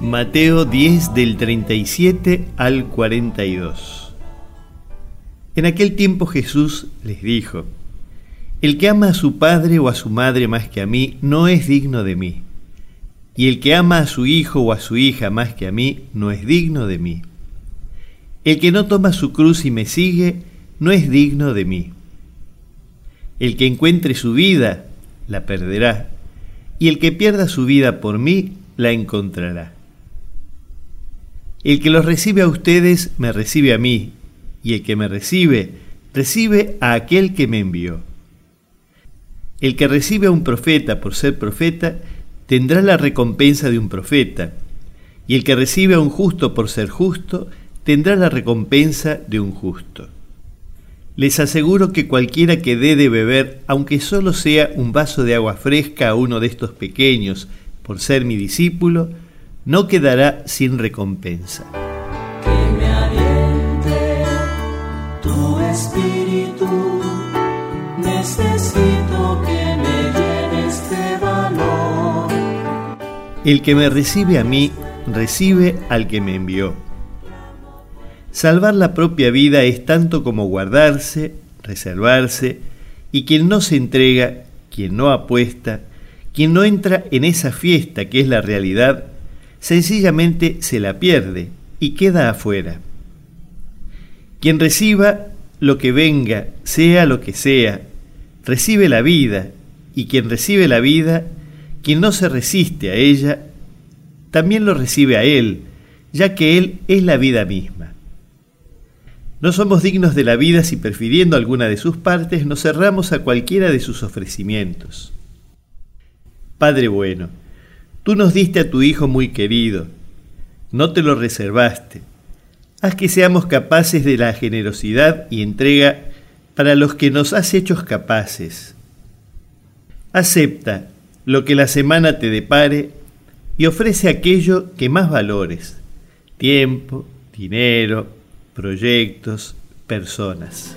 Mateo 10 del 37 al 42. En aquel tiempo Jesús les dijo, El que ama a su padre o a su madre más que a mí no es digno de mí, y el que ama a su hijo o a su hija más que a mí no es digno de mí. El que no toma su cruz y me sigue no es digno de mí. El que encuentre su vida la perderá, y el que pierda su vida por mí la encontrará. El que los recibe a ustedes me recibe a mí, y el que me recibe, recibe a aquel que me envió. El que recibe a un profeta por ser profeta, tendrá la recompensa de un profeta, y el que recibe a un justo por ser justo, tendrá la recompensa de un justo. Les aseguro que cualquiera que dé de beber, aunque solo sea un vaso de agua fresca a uno de estos pequeños, por ser mi discípulo, no quedará sin recompensa. Que me aliente tu espíritu, necesito que me llene este valor. El que me recibe a mí, recibe al que me envió. Salvar la propia vida es tanto como guardarse, reservarse, y quien no se entrega, quien no apuesta, quien no entra en esa fiesta que es la realidad, sencillamente se la pierde y queda afuera. Quien reciba lo que venga, sea lo que sea, recibe la vida, y quien recibe la vida, quien no se resiste a ella, también lo recibe a Él, ya que Él es la vida misma. No somos dignos de la vida si prefiriendo alguna de sus partes nos cerramos a cualquiera de sus ofrecimientos. Padre bueno, Tú nos diste a tu Hijo muy querido, no te lo reservaste. Haz que seamos capaces de la generosidad y entrega para los que nos has hecho capaces. Acepta lo que la semana te depare y ofrece aquello que más valores, tiempo, dinero, proyectos, personas.